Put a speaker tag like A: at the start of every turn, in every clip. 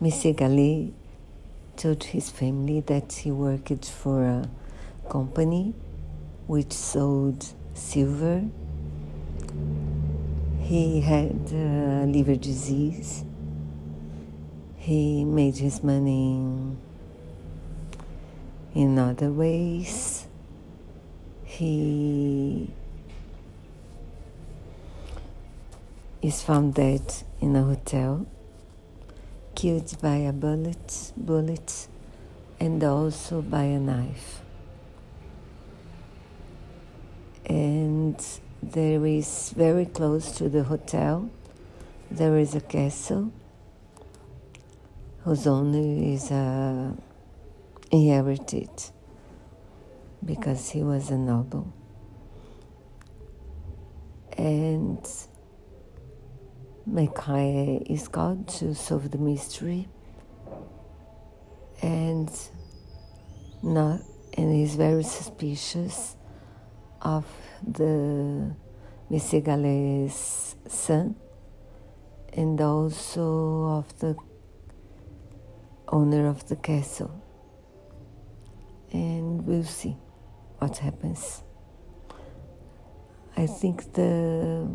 A: Monsieur Gallet told his family that he worked for a company which sold silver. He had liver disease. He made his money in other ways. He is found dead in a hotel, killed by a bullet, bullet and also by a knife. And there is very close to the hotel, there is a castle whose owner is uh, inherited because he was a noble. And Maigret is called to solve the mystery and not and he's very suspicious of the Monsieur son and also of the owner of the castle. And we'll see what happens. I think the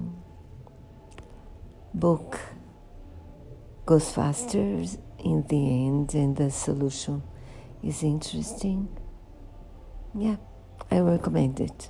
A: book goes faster in the end and the solution is interesting. Yeah, I recommend it.